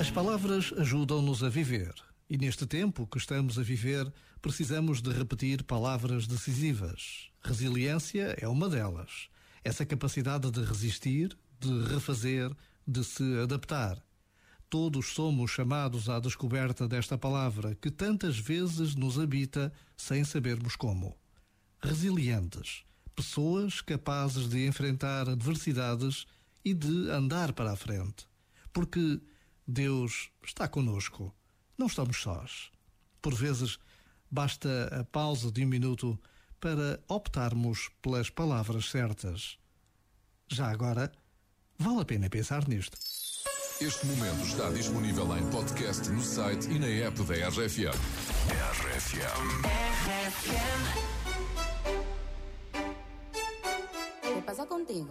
As palavras ajudam-nos a viver. E neste tempo que estamos a viver, precisamos de repetir palavras decisivas. Resiliência é uma delas. Essa capacidade de resistir, de refazer, de se adaptar. Todos somos chamados à descoberta desta palavra que tantas vezes nos habita sem sabermos como. Resilientes. Pessoas capazes de enfrentar adversidades e de andar para a frente. Porque Deus está conosco. Não estamos sós. Por vezes, basta a pausa de um minuto para optarmos pelas palavras certas. Já agora, vale a pena pensar nisto. Este momento está disponível em podcast no site e na app da RFM. RFM. ¿Qué pasa contigo?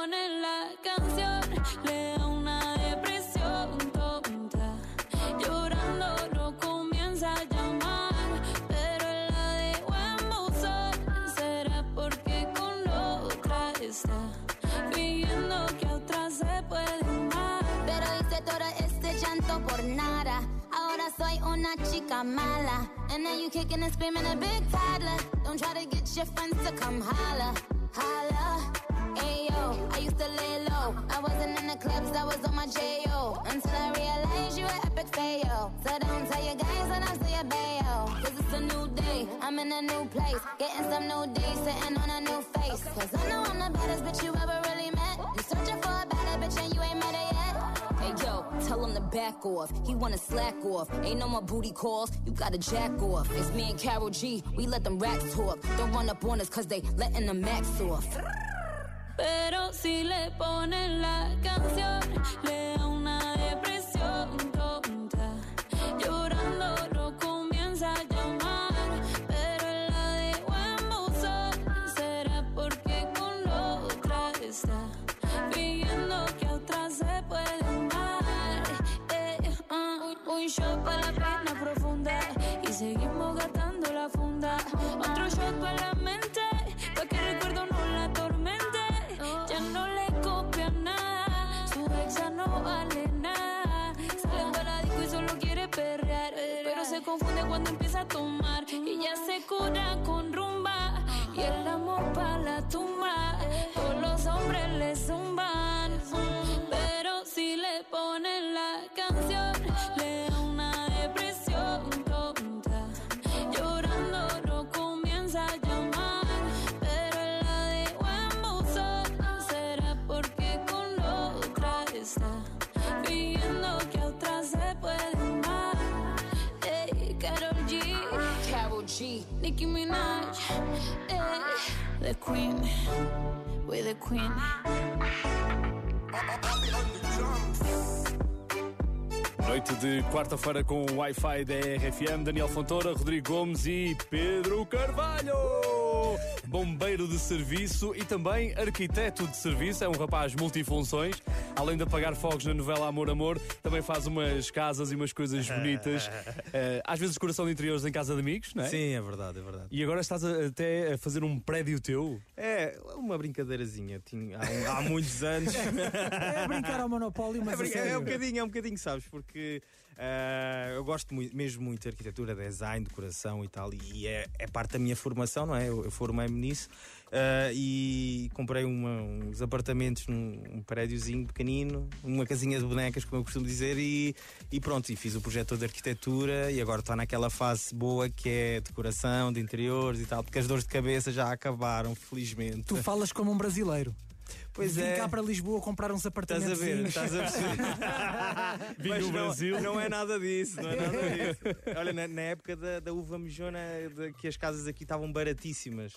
ponen la canción, le da una depresión tonta. Llorando no comienza a llamar, pero la dejó en buzón. Será porque con otra está fingiendo que a otra se puede amar. Pero hice todo este llanto por nada. Ahora soy una chica mala. And now you kicking and screaming a big toddler. Don't try to get your friends to come holla. Holla. Until I realized you were epic fail. So don't tell your guys when I say a bayo. Cause it's a new day, I'm in a new place. Getting some new days, sitting on a new face. Cause I know I'm the baddest bitch you ever really met. You searching for a better bitch and you ain't met her yet. Hey yo, tell him to back off. He wanna slack off. Ain't no more booty calls. You gotta jack off. It's me and Carol G. We let them racks talk. Don't run up on us cause they letting the max off. Pero si le ponen la canción, le da una depresión tonta. Llorando no comienza a llamar, pero la dejó en buzón. Será porque con otra está fingiendo que a otra se puede amar. Eh, ah, un shot para la pena profunda y seguimos gastando la funda. Otro shot para la confunde cuando empieza a tomar. Y ya se cura con rumba y el amor para la tumba. Todos los hombres le zumban, pero si le ponen la canción, le da una depresión tonta. Llorando no comienza a llamar, pero la dejó en buzón. Será porque con otra está Nicki Minaj, ey, the Queen, the Queen. Noite de quarta-feira com o Wi-Fi da RFM, Daniel Fontoura, Rodrigo Gomes e Pedro Carvalho. Bombeiro de serviço e também arquiteto de serviço, é um rapaz multifunções. Além de apagar fogos na novela Amor Amor, também faz umas casas e umas coisas bonitas. Eh, às vezes decoração de interiores em casa de amigos, não é? Sim, é verdade, é verdade. E agora estás a- até a fazer um prédio teu. É uma brincadeirazinha. Tinha, há, um- há muitos anos. É brincar ao Monopólio, mas É, sério. é um bocadinho, é um bocadinho, sabes? Porque ah, eu gosto muito- mesmo muito de arquitetura, design, decoração e tal, e é, é parte da minha formação, não é? Eu, eu formei-me nisso ah, e comprei uma- uns apartamentos num um prédiozinho pequenino, uma casinha de bonecas, como eu costumo dizer, e, e pronto, e fiz o projeto de arquitetura e agora está naquela fase boa que é decoração de interiores e tal, porque as dores de cabeça já acabaram, felizmente. Tu falas como um brasileiro. Pois Vim é. cá para Lisboa comprar uns Estás apartamentos. a ver, estás a perceber. Vim Mas do não- Brasil. Não, é nada disso, não é nada disso. Olha, na, na época da, da uva mijona, de, que as casas aqui estavam baratíssimas.